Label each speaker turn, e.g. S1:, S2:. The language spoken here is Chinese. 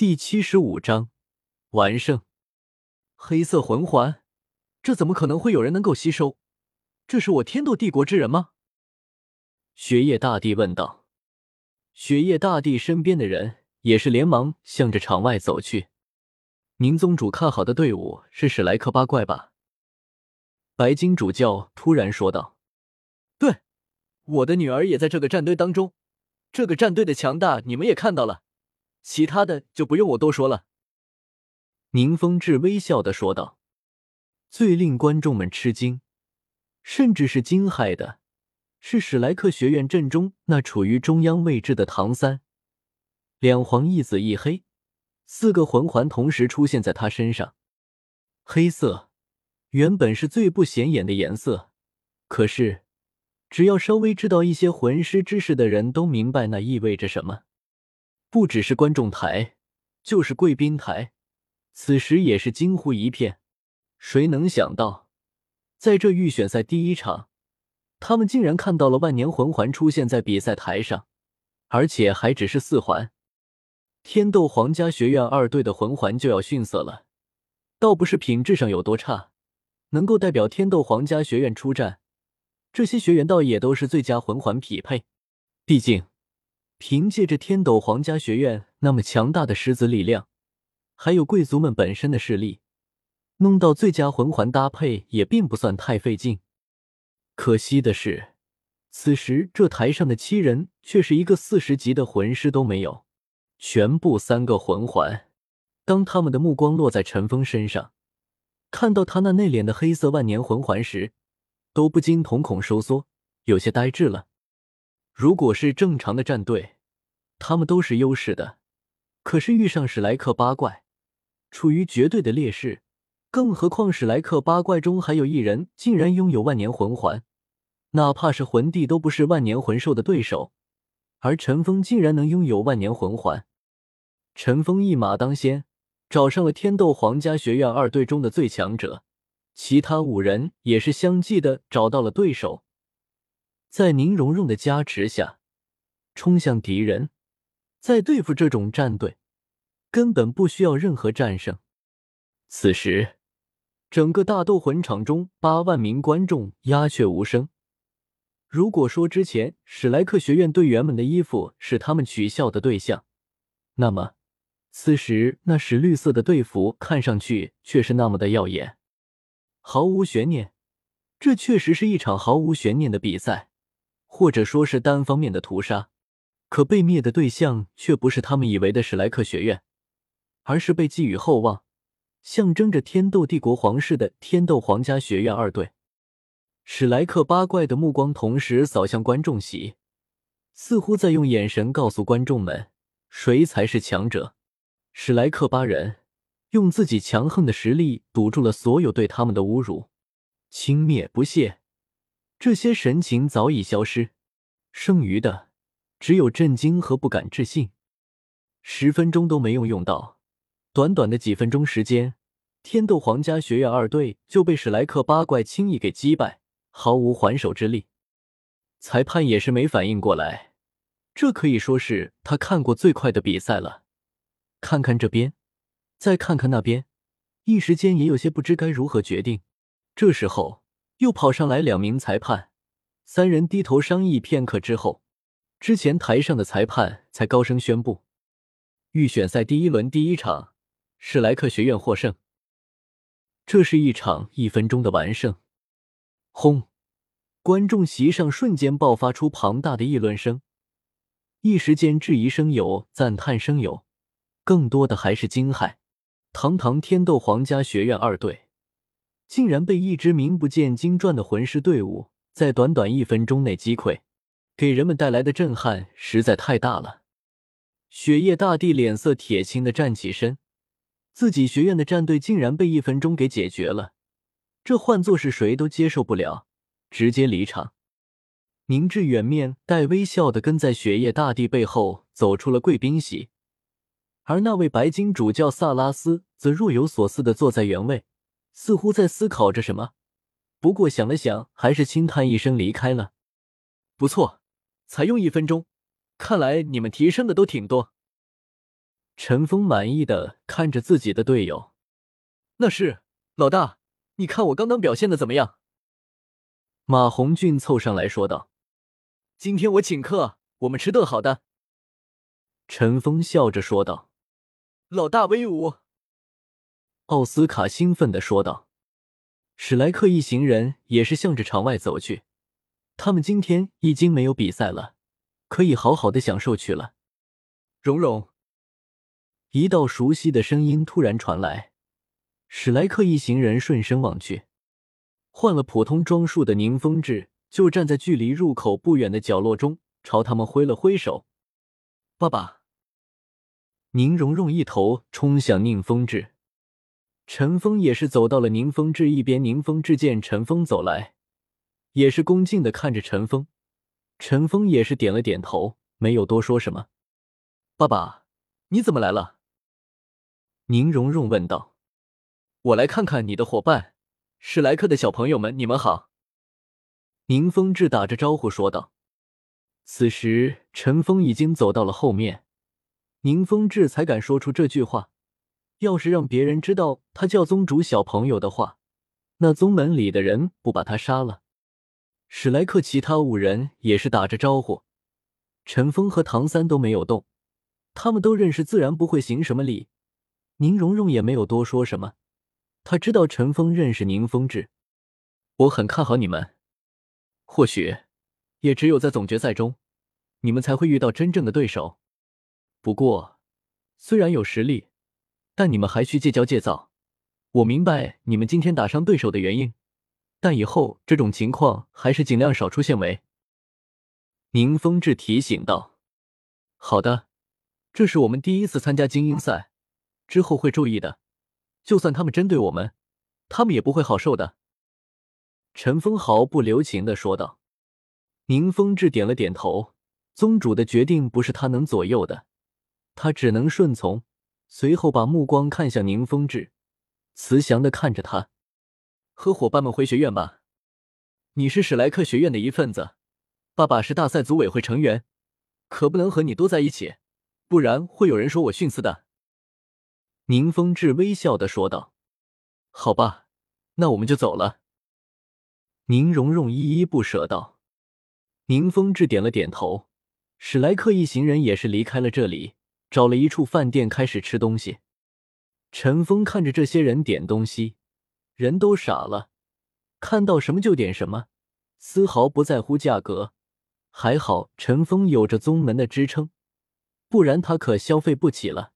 S1: 第七十五章完胜。黑色魂环，这怎么可能会有人能够吸收？这是我天斗帝国之人吗？雪夜大帝问道。雪夜大帝身边的人也是连忙向着场外走去。宁宗主看好的队伍是史莱克八怪吧？白金主教突然说道。对，我的女儿也在这个战队当中。这个战队的强大，你们也看到了。其他的就不用我多说了。”宁风致微笑的说道。最令观众们吃惊，甚至是惊骇的，是史莱克学院阵中那处于中央位置的唐三，两黄一紫一黑，四个魂环同时出现在他身上。黑色原本是最不显眼的颜色，可是只要稍微知道一些魂师知识的人都明白那意味着什么。不只是观众台，就是贵宾台，此时也是惊呼一片。谁能想到，在这预选赛第一场，他们竟然看到了万年魂环出现在比赛台上，而且还只是四环。天斗皇家学院二队的魂环就要逊色了，倒不是品质上有多差，能够代表天斗皇家学院出战，这些学员倒也都是最佳魂环匹配，毕竟。凭借着天斗皇家学院那么强大的师资力量，还有贵族们本身的势力，弄到最佳魂环搭配也并不算太费劲。可惜的是，此时这台上的七人却是一个四十级的魂师都没有，全部三个魂环。当他们的目光落在陈峰身上，看到他那内敛的黑色万年魂环时，都不禁瞳孔收缩，有些呆滞了。如果是正常的战队，他们都是优势的。可是遇上史莱克八怪，处于绝对的劣势。更何况史莱克八怪中还有一人竟然拥有万年魂环，哪怕是魂帝都不是万年魂兽的对手。而陈峰竟然能拥有万年魂环，陈峰一马当先，找上了天斗皇家学院二队中的最强者，其他五人也是相继的找到了对手。在宁荣荣的加持下，冲向敌人，在对付这种战队，根本不需要任何战胜。此时，整个大斗魂场中八万名观众鸦雀无声。如果说之前史莱克学院队员们的衣服是他们取笑的对象，那么此时那石绿色的队服看上去却是那么的耀眼。毫无悬念，这确实是一场毫无悬念的比赛。或者说是单方面的屠杀，可被灭的对象却不是他们以为的史莱克学院，而是被寄予厚望、象征着天斗帝国皇室的天斗皇家学院二队。史莱克八怪的目光同时扫向观众席，似乎在用眼神告诉观众们谁才是强者。史莱克八人用自己强横的实力堵住了所有对他们的侮辱，轻蔑不屑。这些神情早已消失，剩余的只有震惊和不敢置信。十分钟都没用用到，短短的几分钟时间，天斗皇家学院二队就被史莱克八怪轻易给击败，毫无还手之力。裁判也是没反应过来，这可以说是他看过最快的比赛了。看看这边，再看看那边，一时间也有些不知该如何决定。这时候。又跑上来两名裁判，三人低头商议片刻之后，之前台上的裁判才高声宣布：预选赛第一轮第一场，史莱克学院获胜。这是一场一分钟的完胜。轰！观众席上瞬间爆发出庞大的议论声，一时间质疑声有，赞叹声有，更多的还是惊骇。堂堂天斗皇家学院二队。竟然被一支名不见经传的魂师队伍在短短一分钟内击溃，给人们带来的震撼实在太大了。雪夜大帝脸色铁青的站起身，自己学院的战队竟然被一分钟给解决了，这换作是谁都接受不了，直接离场。宁致远面带微笑的跟在雪夜大帝背后走出了贵宾席，而那位白金主教萨拉斯则若有所思的坐在原位。似乎在思考着什么，不过想了想，还是轻叹一声离开了。不错，才用一分钟，看来你们提升的都挺多。陈峰满意的看着自己的队友，那是老大，你看我刚刚表现的怎么样？马红俊凑上来说道：“今天我请客，我们吃顿好的。”陈峰笑着说道：“老大威武！”奥斯卡兴奋的说道。史莱克一行人也是向着场外走去，他们今天已经没有比赛了，可以好好的享受去了。蓉蓉。一道熟悉的声音突然传来，史莱克一行人顺声望去，换了普通装束的宁风致就站在距离入口不远的角落中，朝他们挥了挥手：“爸爸。”宁荣荣一头冲向宁风致，陈峰也是走到了宁风致一边。宁风致见陈峰走来，也是恭敬的看着陈峰，陈峰也是点了点头，没有多说什么。爸爸，你怎么来了？宁荣荣问道：“我来看看你的伙伴，史莱克的小朋友们，你们好。”宁风致打着招呼说道。此时，陈峰已经走到了后面，宁风致才敢说出这句话。要是让别人知道他叫宗主小朋友的话，那宗门里的人不把他杀了。史莱克其他五人也是打着招呼，陈峰和唐三都没有动，他们都认识，自然不会行什么礼。宁荣荣也没有多说什么，他知道陈峰认识宁风致，我很看好你们。或许也只有在总决赛中，你们才会遇到真正的对手。不过，虽然有实力，但你们还需戒骄戒躁。我明白你们今天打伤对手的原因，但以后这种情况还是尽量少出现为。宁风致提醒道：“好的，这是我们第一次参加精英赛。”之后会注意的，就算他们针对我们，他们也不会好受的。”陈峰毫不留情的说道。宁风致点了点头，宗主的决定不是他能左右的，他只能顺从。随后把目光看向宁风致，慈祥的看着他：“和伙伴们回学院吧，你是史莱克学院的一份子，爸爸是大赛组委会成员，可不能和你多在一起，不然会有人说我徇私的。”宁风致微笑的说道：“好吧，那我们就走了。”宁荣荣依依不舍道。宁风致点了点头。史莱克一行人也是离开了这里，找了一处饭店开始吃东西。陈峰看着这些人点东西，人都傻了，看到什么就点什么，丝毫不在乎价格。还好陈峰有着宗门的支撑，不然他可消费不起了。